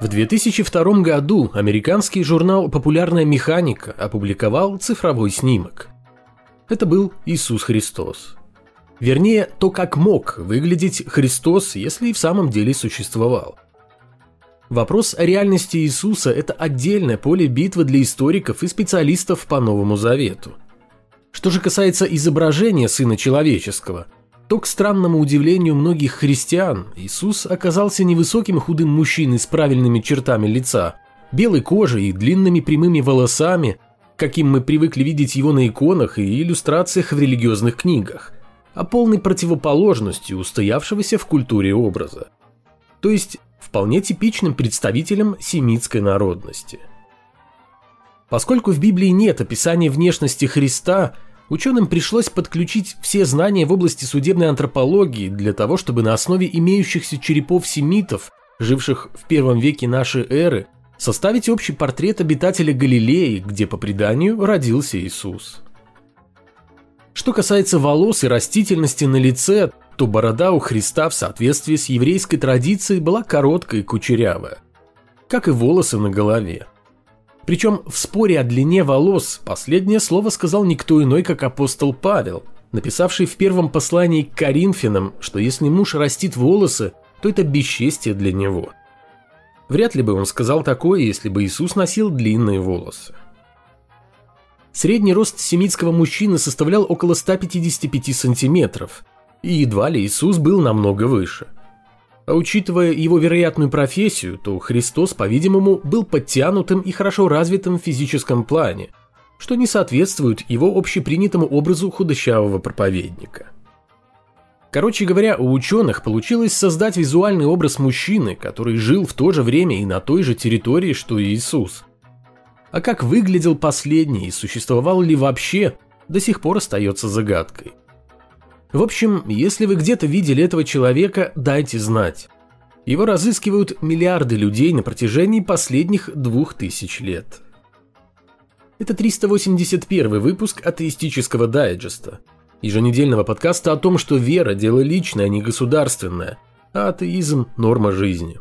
В 2002 году американский журнал «Популярная механика» опубликовал цифровой снимок. Это был Иисус Христос. Вернее, то, как мог выглядеть Христос, если и в самом деле существовал. Вопрос о реальности Иисуса – это отдельное поле битвы для историков и специалистов по Новому Завету. Что же касается изображения Сына Человеческого, то, к странному удивлению многих христиан, Иисус оказался невысоким худым мужчиной с правильными чертами лица, белой кожей и длинными прямыми волосами, каким мы привыкли видеть его на иконах и иллюстрациях в религиозных книгах – а полной противоположностью устоявшегося в культуре образа. То есть вполне типичным представителем семитской народности. Поскольку в Библии нет описания внешности Христа, ученым пришлось подключить все знания в области судебной антропологии для того, чтобы на основе имеющихся черепов семитов, живших в первом веке нашей эры, составить общий портрет обитателя Галилеи, где по преданию родился Иисус. Что касается волос и растительности на лице, то борода у Христа в соответствии с еврейской традицией была короткая и кучерявая, как и волосы на голове. Причем в споре о длине волос последнее слово сказал никто иной, как апостол Павел, написавший в первом послании к Коринфянам, что если муж растит волосы, то это бесчестие для него. Вряд ли бы он сказал такое, если бы Иисус носил длинные волосы. Средний рост семитского мужчины составлял около 155 сантиметров, и едва ли Иисус был намного выше. А учитывая его вероятную профессию, то Христос, по-видимому, был подтянутым и хорошо развитым в физическом плане, что не соответствует его общепринятому образу худощавого проповедника. Короче говоря, у ученых получилось создать визуальный образ мужчины, который жил в то же время и на той же территории, что и Иисус – а как выглядел последний и существовал ли вообще, до сих пор остается загадкой. В общем, если вы где-то видели этого человека, дайте знать. Его разыскивают миллиарды людей на протяжении последних двух тысяч лет. Это 381 выпуск атеистического дайджеста, еженедельного подкаста о том, что вера – дело личное, а не государственное, а атеизм – норма жизни.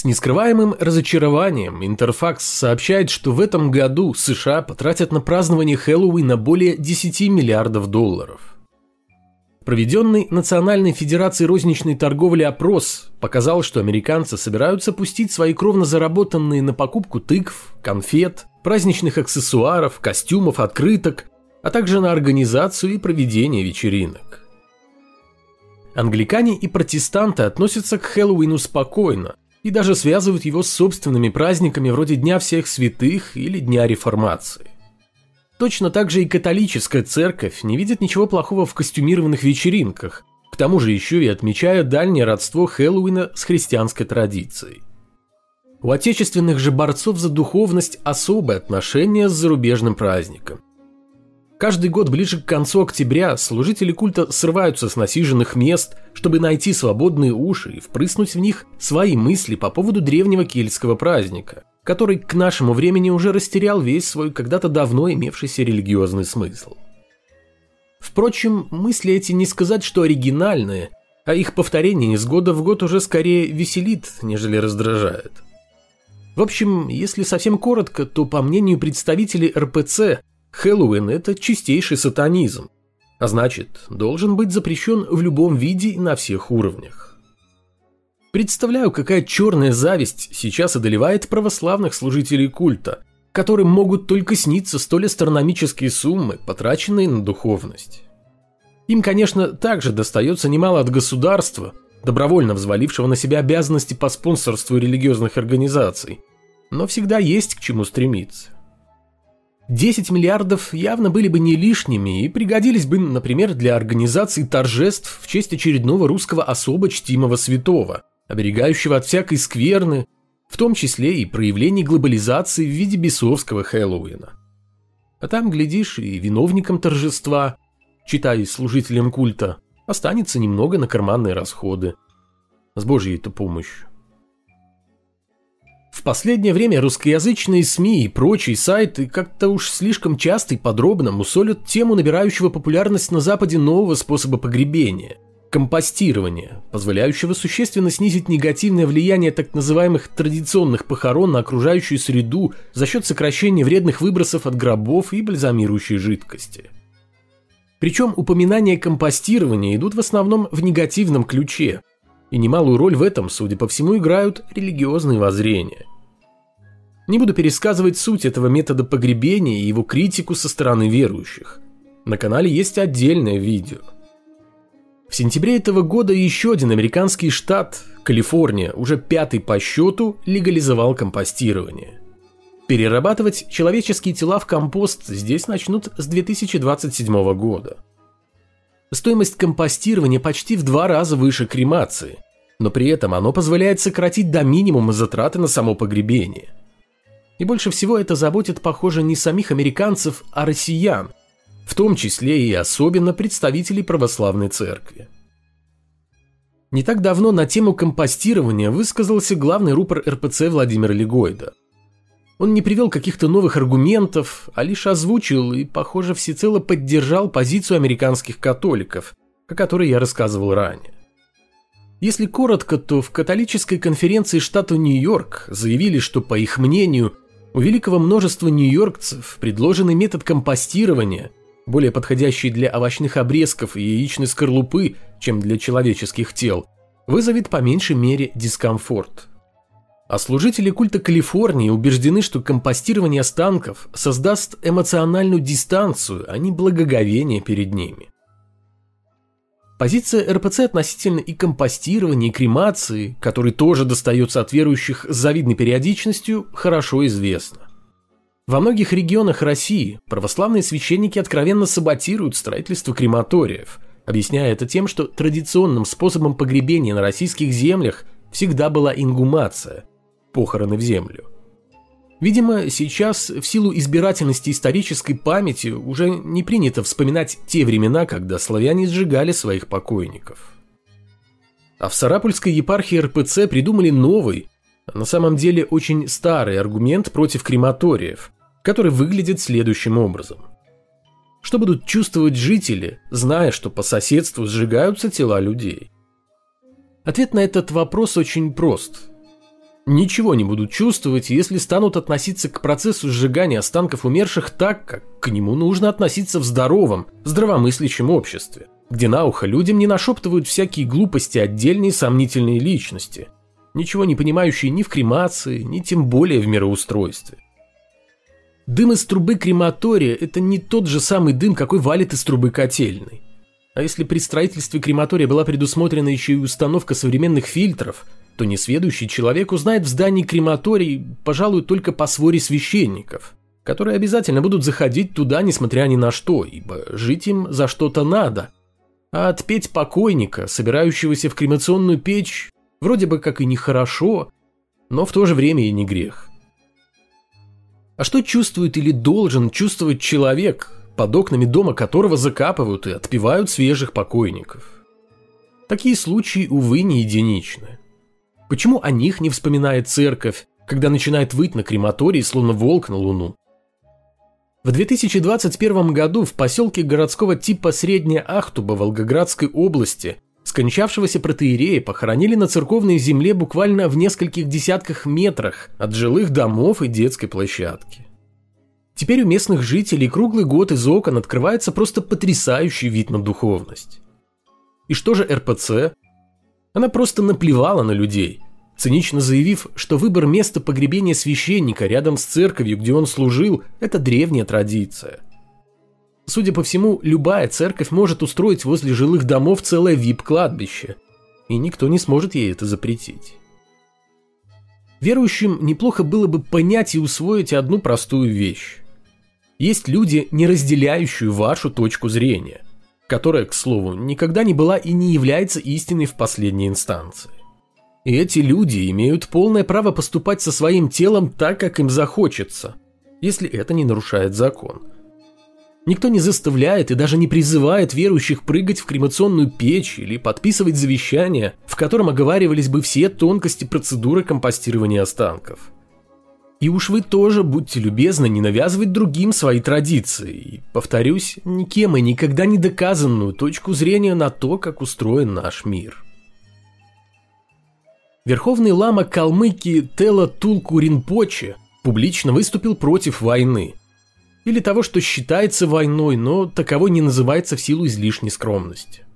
С нескрываемым разочарованием Интерфакс сообщает, что в этом году США потратят на празднование Хэллоуина более 10 миллиардов долларов. Проведенный Национальной Федерацией розничной торговли опрос показал, что американцы собираются пустить свои кровно заработанные на покупку тыкв, конфет, праздничных аксессуаров, костюмов, открыток, а также на организацию и проведение вечеринок. Англикане и протестанты относятся к Хэллоуину спокойно, и даже связывают его с собственными праздниками вроде Дня всех святых или Дня реформации. Точно так же и католическая церковь не видит ничего плохого в костюмированных вечеринках, к тому же еще и отмечая дальнее родство Хэллоуина с христианской традицией. У отечественных же борцов за духовность особое отношение с зарубежным праздником. Каждый год ближе к концу октября служители культа срываются с насиженных мест, чтобы найти свободные уши и впрыснуть в них свои мысли по поводу древнего кельтского праздника, который к нашему времени уже растерял весь свой когда-то давно имевшийся религиозный смысл. Впрочем, мысли эти не сказать, что оригинальные, а их повторение из года в год уже скорее веселит, нежели раздражает. В общем, если совсем коротко, то по мнению представителей РПЦ, Хэллоуин – это чистейший сатанизм, а значит, должен быть запрещен в любом виде и на всех уровнях. Представляю, какая черная зависть сейчас одолевает православных служителей культа, которым могут только сниться столь астрономические суммы, потраченные на духовность. Им, конечно, также достается немало от государства, добровольно взвалившего на себя обязанности по спонсорству религиозных организаций, но всегда есть к чему стремиться. 10 миллиардов явно были бы не лишними и пригодились бы, например, для организации торжеств в честь очередного русского особо чтимого святого, оберегающего от всякой скверны, в том числе и проявлений глобализации в виде бесовского Хэллоуина. А там, глядишь, и виновникам торжества, читай служителям культа, Останется немного на карманные расходы. С божьей-то помощью. Последнее время русскоязычные СМИ и прочие сайты как-то уж слишком часто и подробно мусолят тему набирающего популярность на Западе нового способа погребения – компостирования, позволяющего существенно снизить негативное влияние так называемых традиционных похорон на окружающую среду за счет сокращения вредных выбросов от гробов и бальзамирующей жидкости. Причем упоминания компостирования идут в основном в негативном ключе, и немалую роль в этом, судя по всему, играют религиозные воззрения. Не буду пересказывать суть этого метода погребения и его критику со стороны верующих. На канале есть отдельное видео. В сентябре этого года еще один американский штат, Калифорния, уже пятый по счету, легализовал компостирование. Перерабатывать человеческие тела в компост здесь начнут с 2027 года. Стоимость компостирования почти в два раза выше кремации, но при этом оно позволяет сократить до минимума затраты на само погребение. И больше всего это заботит, похоже, не самих американцев, а россиян, в том числе и особенно представителей православной церкви. Не так давно на тему компостирования высказался главный рупор РПЦ Владимир Легойда. Он не привел каких-то новых аргументов, а лишь озвучил и, похоже, всецело поддержал позицию американских католиков, о которой я рассказывал ранее. Если коротко, то в католической конференции штата Нью-Йорк заявили, что, по их мнению, у великого множества нью-йоркцев предложенный метод компостирования, более подходящий для овощных обрезков и яичной скорлупы, чем для человеческих тел, вызовет по меньшей мере дискомфорт – а служители культа Калифорнии убеждены, что компостирование останков создаст эмоциональную дистанцию, а не благоговение перед ними. Позиция РПЦ относительно и компостирования, и кремации, который тоже достается от верующих с завидной периодичностью, хорошо известна. Во многих регионах России православные священники откровенно саботируют строительство крематориев, объясняя это тем, что традиционным способом погребения на российских землях всегда была ингумация, похороны в землю. Видимо, сейчас в силу избирательности исторической памяти уже не принято вспоминать те времена, когда славяне сжигали своих покойников. А в Сарапульской епархии РПЦ придумали новый, на самом деле очень старый аргумент против крематориев, который выглядит следующим образом. Что будут чувствовать жители, зная, что по соседству сжигаются тела людей? Ответ на этот вопрос очень прост – ничего не будут чувствовать, если станут относиться к процессу сжигания останков умерших так, как к нему нужно относиться в здоровом, здравомыслящем обществе, где на ухо людям не нашептывают всякие глупости отдельные сомнительные личности, ничего не понимающие ни в кремации, ни тем более в мироустройстве. Дым из трубы крематория – это не тот же самый дым, какой валит из трубы котельной. А если при строительстве крематория была предусмотрена еще и установка современных фильтров – то несведущий человек узнает в здании крематорий, пожалуй, только по своре священников, которые обязательно будут заходить туда, несмотря ни на что, ибо жить им за что-то надо. А отпеть покойника, собирающегося в кремационную печь, вроде бы как и нехорошо, но в то же время и не грех. А что чувствует или должен чувствовать человек, под окнами дома которого закапывают и отпевают свежих покойников? Такие случаи, увы, не единичны. Почему о них не вспоминает церковь, когда начинает выть на крематории, словно волк на луну? В 2021 году в поселке городского типа Средняя Ахтуба Волгоградской области скончавшегося протеерея похоронили на церковной земле буквально в нескольких десятках метрах от жилых домов и детской площадки. Теперь у местных жителей круглый год из окон открывается просто потрясающий вид на духовность. И что же РПЦ? Она просто наплевала на людей, цинично заявив, что выбор места погребения священника рядом с церковью, где он служил, это древняя традиция. Судя по всему, любая церковь может устроить возле жилых домов целое вип-кладбище, и никто не сможет ей это запретить. Верующим неплохо было бы понять и усвоить одну простую вещь. Есть люди, не разделяющие вашу точку зрения – которая, к слову, никогда не была и не является истиной в последней инстанции. И эти люди имеют полное право поступать со своим телом так, как им захочется, если это не нарушает закон. Никто не заставляет и даже не призывает верующих прыгать в кремационную печь или подписывать завещание, в котором оговаривались бы все тонкости процедуры компостирования останков. И уж вы тоже будьте любезны не навязывать другим свои традиции. И, повторюсь, никем и никогда не доказанную точку зрения на то, как устроен наш мир. Верховный лама Калмыкии Тела Тулку Ринпоче публично выступил против войны. Или того, что считается войной, но таково не называется в силу излишней скромности.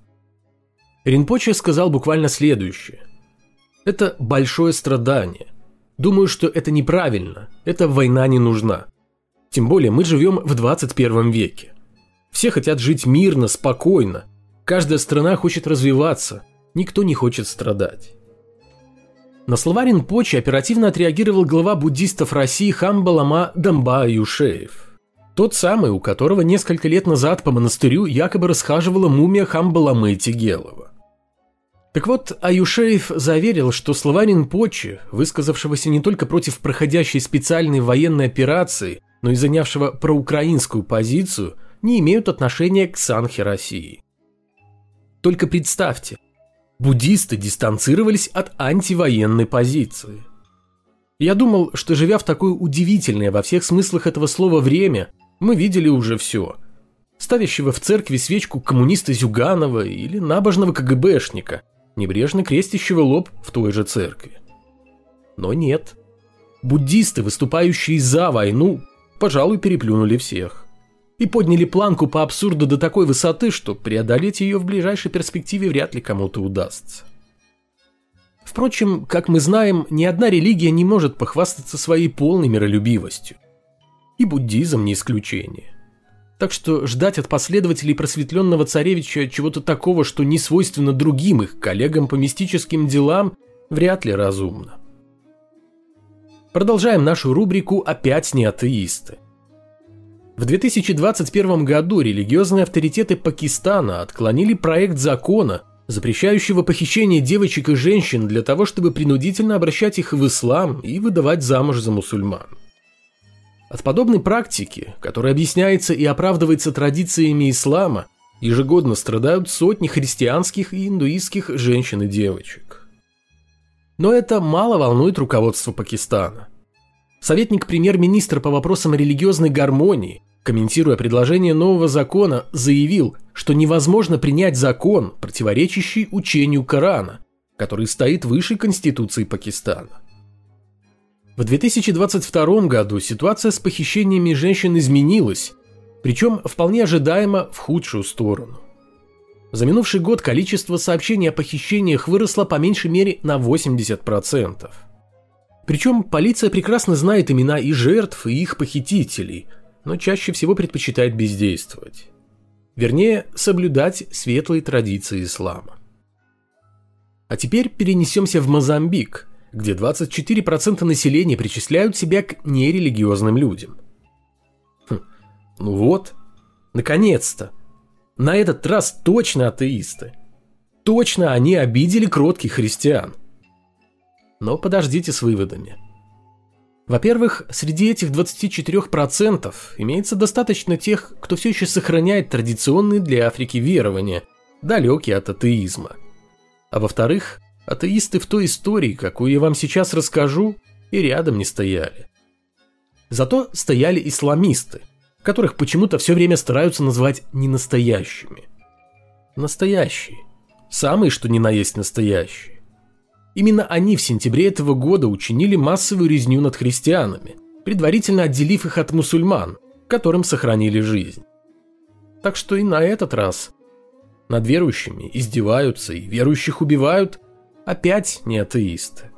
Ринпоче сказал буквально следующее. Это большое страдание. Думаю, что это неправильно. Эта война не нужна. Тем более мы живем в 21 веке. Все хотят жить мирно, спокойно. Каждая страна хочет развиваться. Никто не хочет страдать. На слова Ринпоче оперативно отреагировал глава буддистов России Хамбалама Дамба Юшеев. Тот самый, у которого несколько лет назад по монастырю якобы расхаживала мумия Хамбаламы Тигелова. Так вот, Аюшеев заверил, что слова Ринпоче, высказавшегося не только против проходящей специальной военной операции, но и занявшего проукраинскую позицию, не имеют отношения к Санхе России. Только представьте, буддисты дистанцировались от антивоенной позиции. Я думал, что живя в такое удивительное во всех смыслах этого слова время, мы видели уже все. Ставящего в церкви свечку коммуниста Зюганова или набожного КГБшника – небрежно крестящего лоб в той же церкви. Но нет. Буддисты, выступающие за войну, пожалуй, переплюнули всех. И подняли планку по абсурду до такой высоты, что преодолеть ее в ближайшей перспективе вряд ли кому-то удастся. Впрочем, как мы знаем, ни одна религия не может похвастаться своей полной миролюбивостью. И буддизм не исключение. Так что ждать от последователей просветленного царевича чего-то такого, что не свойственно другим их коллегам по мистическим делам, вряд ли разумно. Продолжаем нашу рубрику «Опять не атеисты». В 2021 году религиозные авторитеты Пакистана отклонили проект закона, запрещающего похищение девочек и женщин для того, чтобы принудительно обращать их в ислам и выдавать замуж за мусульман. От подобной практики, которая объясняется и оправдывается традициями ислама, ежегодно страдают сотни христианских и индуистских женщин и девочек. Но это мало волнует руководство Пакистана. Советник премьер-министра по вопросам религиозной гармонии, комментируя предложение нового закона, заявил, что невозможно принять закон, противоречащий учению Корана, который стоит выше Конституции Пакистана. В 2022 году ситуация с похищениями женщин изменилась, причем вполне ожидаемо в худшую сторону. За минувший год количество сообщений о похищениях выросло по меньшей мере на 80%. Причем полиция прекрасно знает имена и жертв, и их похитителей, но чаще всего предпочитает бездействовать. Вернее, соблюдать светлые традиции ислама. А теперь перенесемся в Мозамбик – где 24% населения причисляют себя к нерелигиозным людям. Хм, ну вот, наконец-то. На этот раз точно атеисты. Точно они обидели кротких христиан. Но подождите с выводами. Во-первых, среди этих 24% имеется достаточно тех, кто все еще сохраняет традиционные для Африки верования, далекие от атеизма. А во-вторых, Атеисты в той истории, какую я вам сейчас расскажу, и рядом не стояли. Зато стояли исламисты, которых почему-то все время стараются называть ненастоящими. Настоящие. Самые, что ни на есть настоящие. Именно они в сентябре этого года учинили массовую резню над христианами, предварительно отделив их от мусульман, которым сохранили жизнь. Так что и на этот раз над верующими издеваются и верующих убивают, опять не атеисты.